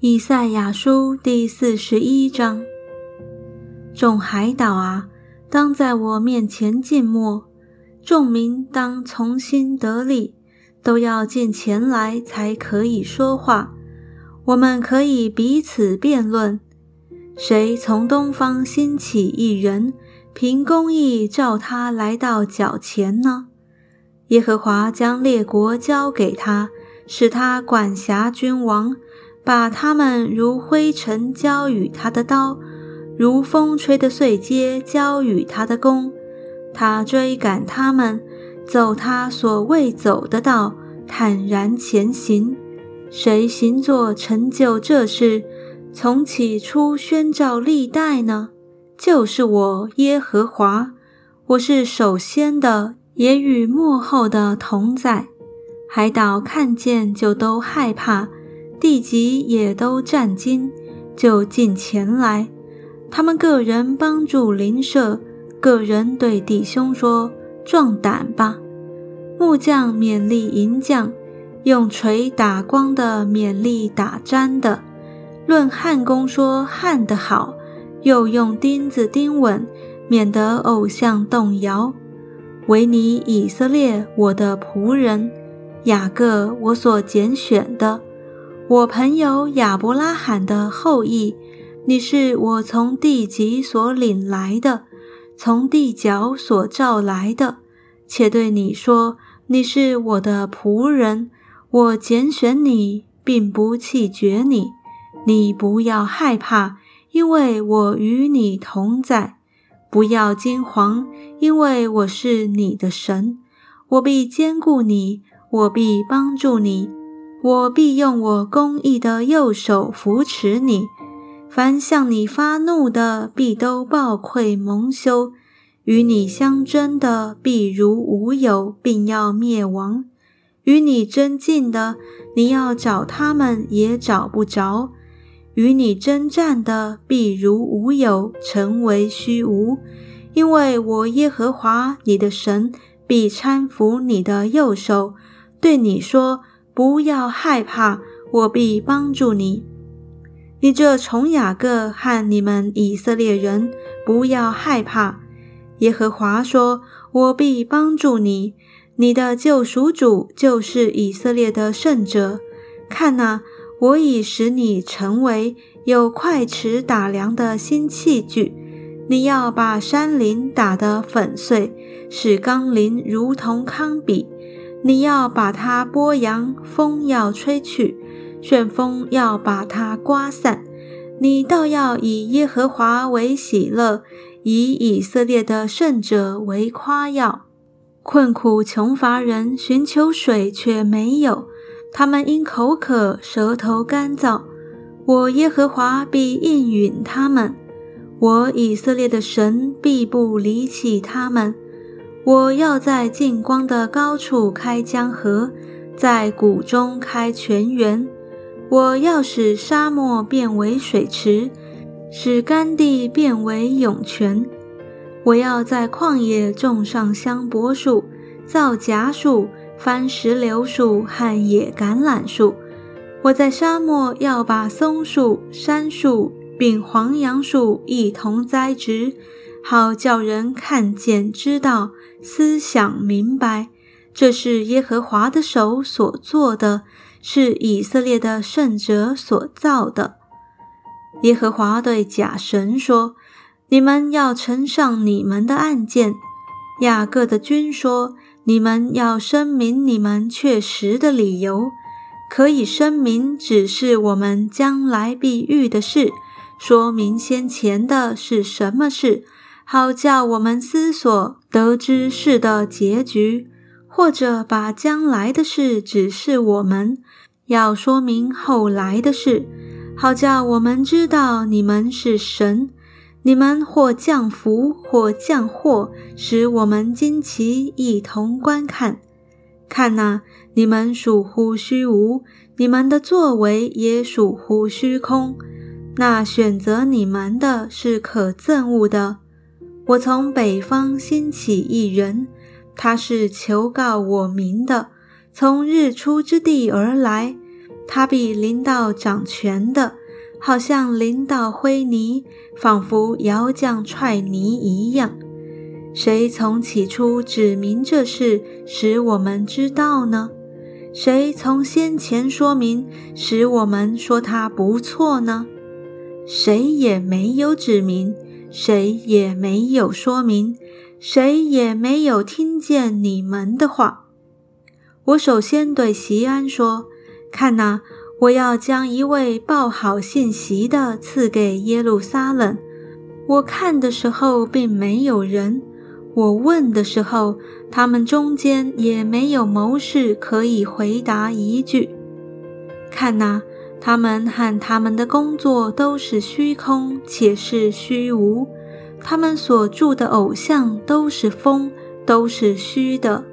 以赛亚书第四十一章：众海岛啊，当在我面前静默；众民当从心得力，都要进前来，才可以说话。我们可以彼此辩论：谁从东方兴起一人，凭公义召他来到脚前呢？耶和华将列国交给他，使他管辖君王，把他们如灰尘交与他的刀，如风吹的碎秸交与他的弓。他追赶他们，走他所未走的道，坦然前行。谁行作成就这事，从起初宣召历代呢？就是我耶和华，我是首先的。也与幕后的同在，海岛看见就都害怕，地极也都战惊，就近前来。他们个人帮助邻舍，个人对弟兄说：“壮胆吧！”木匠勉励银匠，用锤打光的勉励打粘的。论焊工说焊得好，又用钉子钉稳，免得偶像动摇。唯你以色列，我的仆人雅各，我所拣选的，我朋友亚伯拉罕的后裔，你是我从地极所领来的，从地角所召来的，且对你说，你是我的仆人，我拣选你，并不弃绝你，你不要害怕，因为我与你同在。不要惊惶，因为我是你的神，我必坚固你，我必帮助你，我必用我公义的右手扶持你。凡向你发怒的，必都暴愧蒙羞；与你相争的，必如无有，并要灭亡；与你争竞的，你要找他们也找不着。与你征战的必如无有，成为虚无，因为我耶和华你的神必搀扶你的右手，对你说：不要害怕，我必帮助你。你这从雅各和你们以色列人，不要害怕。耶和华说：我必帮助你，你的救赎主就是以色列的圣者。看哪。我已使你成为有快尺打量的新器具，你要把山林打得粉碎，使冈林如同糠比。你要把它拨扬，风要吹去，旋风要把它刮散。你倒要以耶和华为喜乐，以以色列的圣者为夸耀。困苦穷乏人寻求水却没有。他们因口渴，舌头干燥，我耶和华必应允他们；我以色列的神必不离弃他们。我要在近光的高处开江河，在谷中开泉源。我要使沙漠变为水池，使干地变为涌泉。我要在旷野种上香柏树、皂荚树。番石榴树和野橄榄树，我在沙漠要把松树、杉树并黄杨树一同栽植，好叫人看见、知道、思想明白，这是耶和华的手所做的，是以色列的圣者所造的。耶和华对假神说：“你们要呈上你们的案件。”雅各的君说。你们要声明你们确实的理由，可以声明只是我们将来必遇的事，说明先前的是什么事，好叫我们思索得知事的结局；或者把将来的事指示我们，要说明后来的事，好叫我们知道你们是神。你们或降福，或降祸，使我们惊奇，一同观看。看哪，你们属乎虚无，你们的作为也属乎虚空。那选择你们的是可憎恶的。我从北方兴起一人，他是求告我名的，从日出之地而来。他必临到掌权的，好像临到灰泥，仿佛摇匠踹泥一样。谁从起初指明这事，使我们知道呢？谁从先前说明，使我们说他不错呢？谁也没有指明，谁也没有说明，谁也没有听见你们的话。我首先对席安说：“看哪，我要将一位报好信息的赐给耶路撒冷。我看的时候，并没有人。”我问的时候，他们中间也没有谋士可以回答一句。看哪，他们和他们的工作都是虚空，且是虚无；他们所住的偶像都是风，都是虚的。